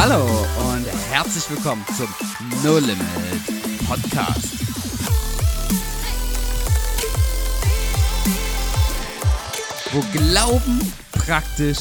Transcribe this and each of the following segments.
Hallo und herzlich willkommen zum No Limit Podcast. Wo Glauben praktisch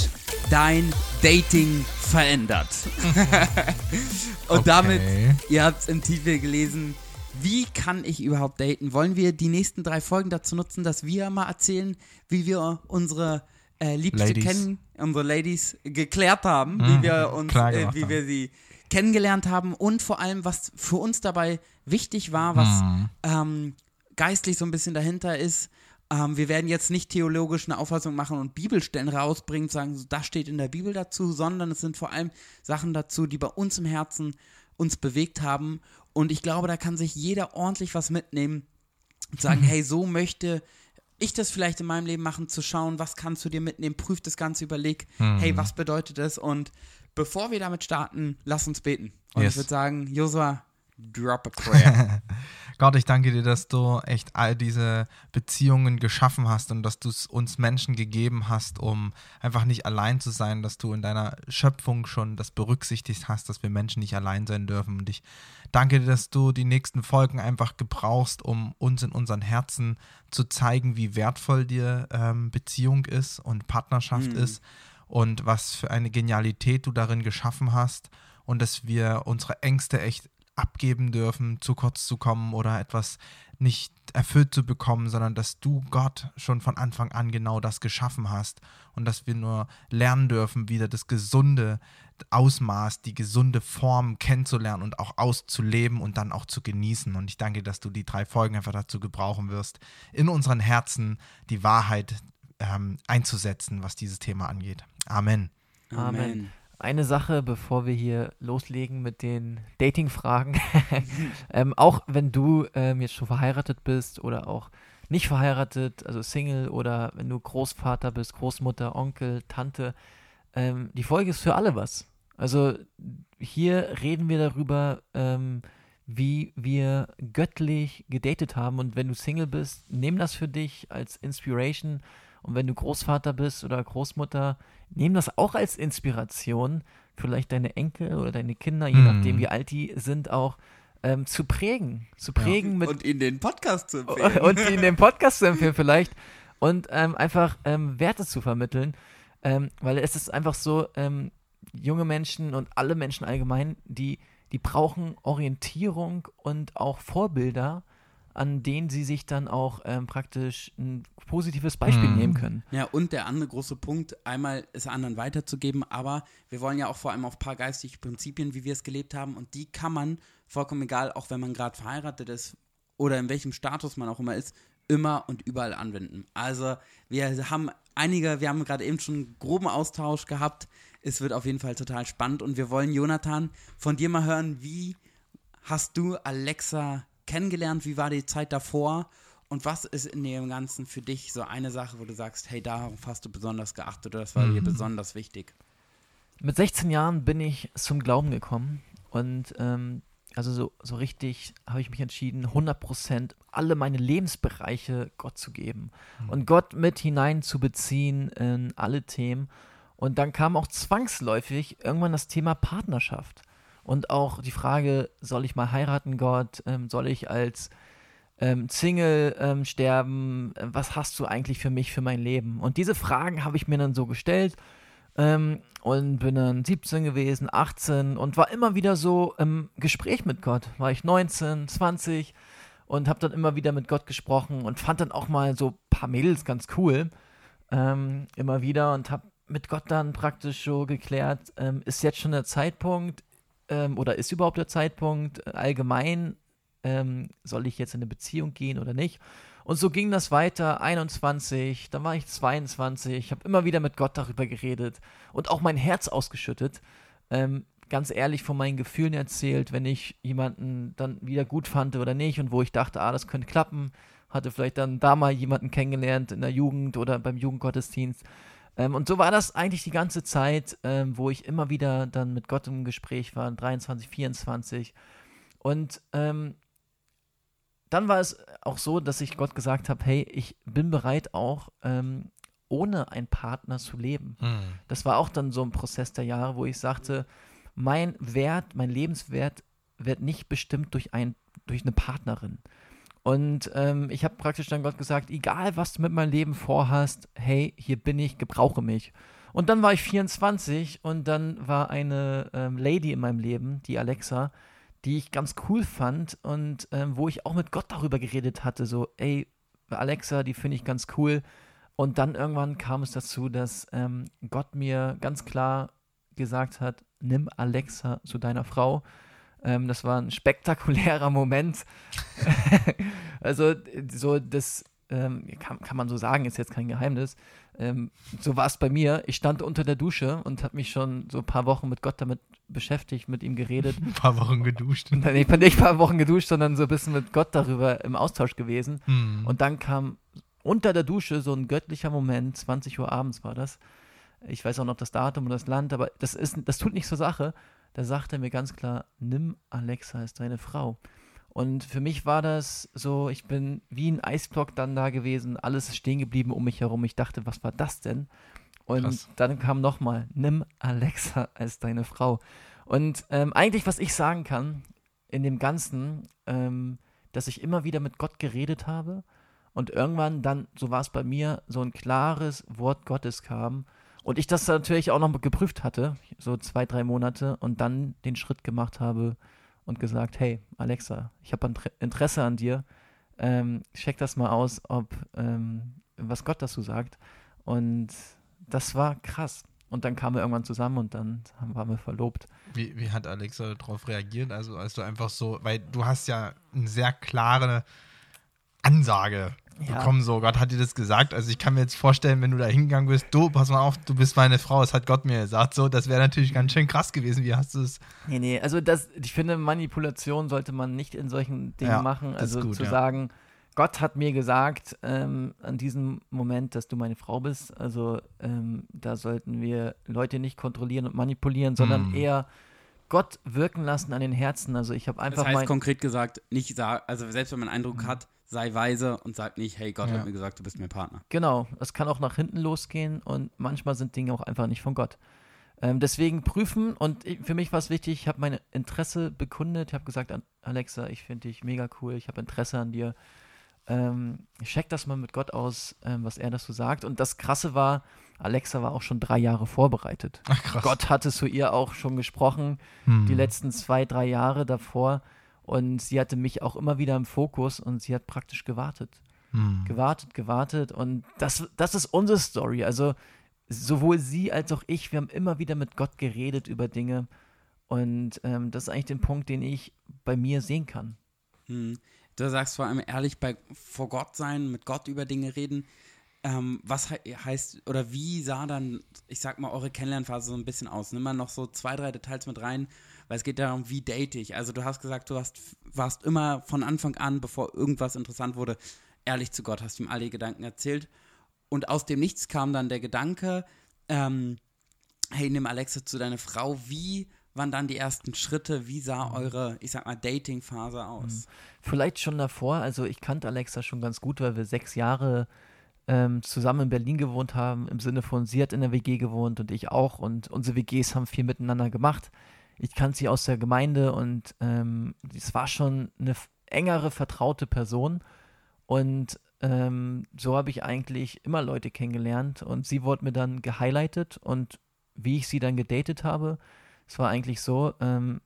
dein Dating verändert. und Okay. damit, ihr habt es im Titel gelesen, wie kann ich überhaupt daten? Wollen wir die nächsten drei Folgen dazu nutzen, dass wir mal erzählen, wie wir unsere äh, Liebste Ladies. kennen, unsere Ladies geklärt haben, wie wir uns, äh, wie wir sie kennengelernt haben und vor allem, was für uns dabei wichtig war, was Mhm. ähm, geistlich so ein bisschen dahinter ist. Ähm, wir werden jetzt nicht theologisch eine Auffassung machen und Bibelstellen rausbringen und sagen, das steht in der Bibel dazu, sondern es sind vor allem Sachen dazu, die bei uns im Herzen uns bewegt haben. Und ich glaube, da kann sich jeder ordentlich was mitnehmen und sagen, hey, so möchte ich das vielleicht in meinem Leben machen, zu schauen, was kannst du dir mitnehmen, prüf das Ganze, überleg, hey, was bedeutet das? Und bevor wir damit starten, lass uns beten. Und Yes. ich würde sagen, Josua, drop a prayer. Gott, ich danke dir, dass du echt all diese Beziehungen geschaffen hast und dass du es uns Menschen gegeben hast, um einfach nicht allein zu sein, dass du in deiner Schöpfung schon das berücksichtigt hast, dass wir Menschen nicht allein sein dürfen. Und ich danke dir, dass du die nächsten Folgen einfach gebrauchst, um uns in unseren Herzen zu zeigen, wie wertvoll dir ähm, Beziehung ist und Partnerschaft ist und was für eine Genialität du darin geschaffen hast und dass wir unsere Ängste echt abgeben dürfen, zu kurz zu kommen oder etwas nicht erfüllt zu bekommen, sondern dass du Gott schon von Anfang an genau das geschaffen hast und dass wir nur lernen dürfen, wieder das gesunde Ausmaß, die gesunde Form kennenzulernen und auch auszuleben und dann auch zu genießen. Und ich danke, dass du die drei Folgen einfach dazu gebrauchen wirst, in unseren Herzen die Wahrheit ähm, einzusetzen, was dieses Thema angeht. Amen. Amen. Eine Sache, bevor wir hier loslegen mit den Dating-Fragen. ähm, auch wenn du ähm, jetzt schon verheiratet bist oder auch nicht verheiratet, also Single oder wenn du Großvater bist, Großmutter, Onkel, Tante, ähm, die Folge ist für alle was. Also hier reden wir darüber, ähm, wie wir göttlich gedatet haben. Und wenn du Single bist, nimm das für dich als Inspiration. Und wenn du Großvater bist oder Großmutter, nimm das auch als Inspiration, vielleicht deine Enkel oder deine Kinder, je Hm. nachdem wie alt die sind, auch ähm, zu prägen. Zu prägen mit Und in den Podcast zu empfehlen. und in dem Podcast zu empfehlen vielleicht und ähm, einfach ähm, Werte zu vermitteln, ähm, weil es ist einfach so, ähm, junge Menschen und alle Menschen allgemein, die, die brauchen Orientierung und auch Vorbilder, an denen sie sich dann auch ähm, praktisch ein positives Beispiel Mhm. nehmen können. Ja, und der andere große Punkt, einmal es anderen weiterzugeben, aber wir wollen ja auch vor allem auf ein paar geistige Prinzipien, wie wir es gelebt haben, und die kann man, vollkommen egal, auch wenn man gerade verheiratet ist oder in welchem Status man auch immer ist, immer und überall anwenden. Also wir haben einige, wir haben gerade eben schon einen groben Austausch gehabt. Es wird auf jeden Fall total spannend und wir wollen, Jonathan, von dir mal hören, wie hast du Alexa kennengelernt? Wie war die Zeit davor? Und was ist in dem Ganzen für dich so eine Sache, wo du sagst, hey, darauf hast du besonders geachtet oder das war dir besonders wichtig? Mit 16 Jahren bin ich zum Glauben gekommen und ähm, also so, so richtig habe ich mich entschieden, 100% alle meine Lebensbereiche Gott zu geben und Gott mit hineinzubeziehen in alle Themen. Und dann kam auch zwangsläufig irgendwann das Thema Partnerschaft und auch die Frage, soll ich mal heiraten, Gott? Ähm, soll ich als ähm, Single ähm, sterben? Äh, Was hast du eigentlich für mich, für mein Leben? Und diese Fragen habe ich mir dann so gestellt ähm, und bin dann 17 gewesen, 18 und war immer wieder so im Gespräch mit Gott. War ich 19, 20 und habe dann immer wieder mit Gott gesprochen und fand dann auch mal so ein paar Mädels ganz cool. Ähm, immer wieder und habe mit Gott dann praktisch so geklärt, ähm, ist jetzt schon der Zeitpunkt ähm, oder ist überhaupt der Zeitpunkt äh, allgemein, ähm, soll ich jetzt in eine Beziehung gehen oder nicht? Und so ging das weiter, 21, dann war ich 22, ich habe immer wieder mit Gott darüber geredet und auch mein Herz ausgeschüttet. Ähm, ganz ehrlich von meinen Gefühlen erzählt, wenn ich jemanden dann wieder gut fand oder nicht und wo ich dachte, ah, das könnte klappen, hatte vielleicht dann da mal jemanden kennengelernt in der Jugend oder beim Jugendgottesdienst. Ähm, und so war das eigentlich die ganze Zeit, ähm, wo ich immer wieder dann mit Gott im Gespräch war, 23, 24. Und ähm, dann war es auch so, dass ich Gott gesagt habe, hey, ich bin bereit auch ähm, ohne einen Partner zu leben. Mhm. Das war auch dann so ein Prozess der Jahre, wo ich sagte, mein Wert, mein Lebenswert wird nicht bestimmt durch, ein, durch eine Partnerin. Und ähm, ich habe praktisch dann Gott gesagt, egal was du mit meinem Leben vorhast, hey, hier bin ich, gebrauche mich. Und dann war ich 24 und dann war eine ähm, Lady in meinem Leben, die Alexa, die ich ganz cool fand und ähm, wo ich auch mit Gott darüber geredet hatte, so, ey, Alexa, die finde ich ganz cool. Und dann irgendwann kam es dazu, dass ähm, Gott mir ganz klar gesagt hat, nimm Alexa zu deiner Frau. Ähm, das war ein spektakulärer Moment. also so das ähm, kann, kann man so sagen, ist jetzt kein Geheimnis. Ähm, so war es bei mir. Ich stand unter der Dusche und habe mich schon so ein paar Wochen mit Gott damit beschäftigt, mit ihm geredet. Ein paar Wochen geduscht. Und dann, ich bin nicht ein paar Wochen geduscht, sondern so ein bisschen mit Gott darüber im Austausch gewesen. Hm. Und dann kam unter der Dusche so ein göttlicher Moment, 20 Uhr abends war das. Ich weiß auch noch das Datum und das Land, aber das, ist, das tut nicht zur Sache. Da sagt er mir ganz klar, nimm Alexa als deine Frau. Und für mich war das so, ich bin wie ein Eisblock dann da gewesen, alles ist stehen geblieben um mich herum. Ich dachte, was war das denn? Und Krass. dann kam nochmal, nimm Alexa als deine Frau. Und ähm, eigentlich, was ich sagen kann in dem Ganzen, ähm, dass ich immer wieder mit Gott geredet habe und irgendwann dann, so war es bei mir, so ein klares Wort Gottes kam und ich das natürlich auch noch geprüft hatte, so zwei, drei Monate und dann den Schritt gemacht habe und gesagt, hey Alexa, ich habe Interesse an dir, ähm, check das mal aus, ob ähm, was Gott dazu sagt. Und das war krass. Und dann kamen wir irgendwann zusammen und dann haben, waren wir verlobt. Wie, wie hat Alexa darauf reagiert? Also, als du einfach so, weil du hast ja eine sehr klare Ansage Ja. bekommen, so Gott hat dir das gesagt. Also ich kann mir jetzt vorstellen, wenn du da hingegangen bist, du, pass mal auf, du bist meine Frau, das hat Gott mir gesagt. So, das wäre natürlich ganz schön krass gewesen. Wie hast du es? Nee, nee, also das, ich finde, Manipulation sollte man nicht in solchen Dingen Ja, machen. Also gut, zu ja. sagen, Gott hat mir gesagt, ähm, an diesem Moment, dass du meine Frau bist. Also ähm, da sollten wir Leute nicht kontrollieren und manipulieren, sondern Hm. eher Gott wirken lassen an den Herzen. Also ich habe einfach Das heißt mein, konkret gesagt, nicht sag, also selbst wenn man einen Eindruck hat, sei weise und sag nicht, hey, Gott Ja. hat mir gesagt, du bist mein Partner. Genau, es kann auch nach hinten losgehen und manchmal sind Dinge auch einfach nicht von Gott. Ähm, deswegen prüfen und ich, für mich war es wichtig, ich habe mein Interesse bekundet, ich habe gesagt, an Alexa, ich finde dich mega cool, ich habe Interesse an dir. Ähm, check das mal mit Gott aus, ähm, was er dazu sagt. Und das Krasse war, Alexa war auch schon drei Jahre vorbereitet. Ach krass. Gott hatte zu ihr auch schon gesprochen, Hm. die letzten zwei, drei Jahre davor. Und sie hatte mich auch immer wieder im Fokus und sie hat praktisch gewartet Hm. gewartet, gewartet und das, das ist unsere Story. Also sowohl sie als auch ich, wir haben immer wieder mit Gott geredet über Dinge und ähm, das ist eigentlich den Punkt, den ich bei mir sehen kann. Hm. Du sagst vor allem ehrlich bei vor Gott sein, mit Gott über Dinge reden. Ähm, was he heißt oder wie sah dann, ich sag mal, eure Kennenlernphase so ein bisschen aus? Nimm mal noch so zwei, drei Details mit rein, weil es geht darum, wie date ich. Also du hast gesagt, du hast, warst immer von Anfang an, bevor irgendwas interessant wurde, ehrlich zu Gott, hast ihm alle Gedanken erzählt. Und aus dem Nichts kam dann der Gedanke, ähm, hey, nimm Alexa zu deiner Frau. Wie waren dann die ersten Schritte? Wie sah eure, ich sag mal, Dating-Phase aus? Vielleicht schon davor, also ich kannte Alexa schon ganz gut, weil wir sechs Jahre ähm, zusammen in Berlin gewohnt haben, im Sinne von, sie hat in der WG gewohnt und ich auch und unsere WGs haben viel miteinander gemacht. Ich kannte sie aus der Gemeinde und ähm, es war schon eine engere, vertraute Person und ähm, so habe ich eigentlich immer Leute kennengelernt und sie wurde mir dann gehighlightet und wie ich sie dann gedatet habe, es war eigentlich so, ähm,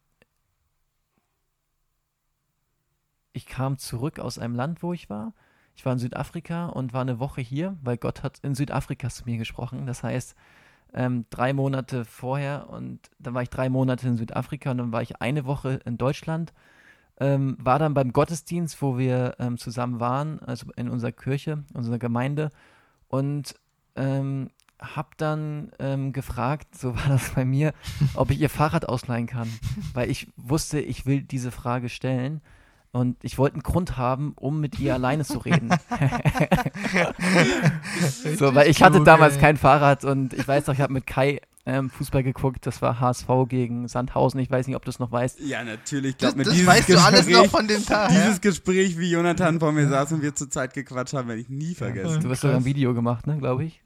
ich kam zurück aus einem Land, wo ich war. Ich war in Südafrika und war eine Woche hier, weil Gott hat in Südafrika zu mir gesprochen. Das heißt, ähm, drei Monate vorher und dann war ich drei Monate in Südafrika und dann war ich eine Woche in Deutschland. Ähm, war dann beim Gottesdienst, wo wir ähm, zusammen waren, also in unserer Kirche, unserer Gemeinde und ähm, hab dann ähm, gefragt, so war das bei mir, ob ich ihr Fahrrad ausleihen kann, weil ich wusste, ich will diese Frage stellen und ich wollte einen Grund haben, um mit ihr alleine zu reden. so, weil ich hatte damals kein Fahrrad und ich weiß noch, ich habe mit Kai ähm, Fußball geguckt, das war HSV gegen Sandhausen, ich weiß nicht, ob du es noch weißt. Ja, natürlich. Das, glaub mir, das dieses weißt du alles noch Gespräch- von dem Tag. Dieses Gespräch, wie Jonathan vor mir saß und wir zur Zeit gequatscht haben, werde ich nie vergessen. Du hast sogar ein Video gemacht, ne, glaube ich.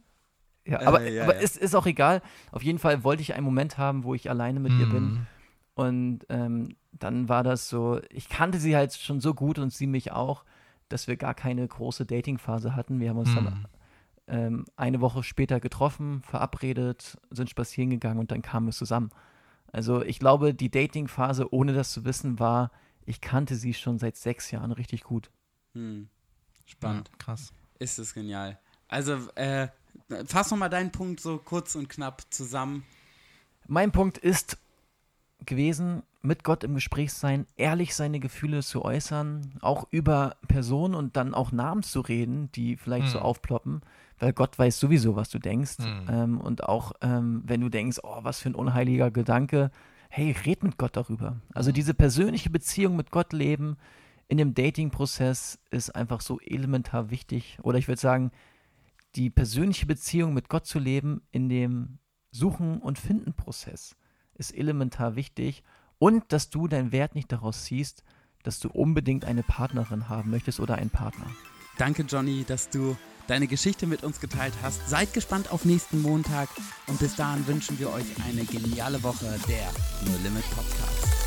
Ja, Äh, aber, ja, aber ja. Ist, ist auch egal. Auf jeden Fall wollte ich einen Moment haben, wo ich alleine mit ihr bin. Hm. Und ähm, dann war das so, ich kannte sie halt schon so gut und sie mich auch, dass wir gar keine große Dating-Phase hatten. Wir haben uns dann Mhm. ähm, eine Woche später getroffen, verabredet, sind spazieren gegangen und dann kamen wir zusammen. Also ich glaube, die Dating-Phase, ohne das zu wissen, war, ich kannte sie schon seit sechs Jahren richtig gut. Hm. Spannend. Ja, krass. Ist es genial. Also, äh, fass noch mal deinen Punkt so kurz und knapp zusammen. Mein Punkt ist gewesen, mit Gott im Gespräch sein, ehrlich seine Gefühle zu äußern, auch über Personen und dann auch Namen zu reden, die vielleicht so Hm. aufploppen, weil Gott weiß sowieso, was du denkst. Hm. Ähm, und auch ähm, wenn du denkst, oh, was für ein unheiliger Gedanke, hey, red mit Gott darüber. Also diese persönliche Beziehung mit Gott leben in dem Dating-Prozess ist einfach so elementar wichtig. Oder ich würde sagen, die persönliche Beziehung mit Gott zu leben in dem Suchen- und Finden-Prozess ist elementar wichtig. Und dass du deinen Wert nicht daraus ziehst, dass du unbedingt eine Partnerin haben möchtest oder einen Partner. Danke, Johnny, dass du deine Geschichte mit uns geteilt hast. Seid gespannt auf nächsten Montag und bis dahin wünschen wir euch eine geniale Woche der No Limit Podcast.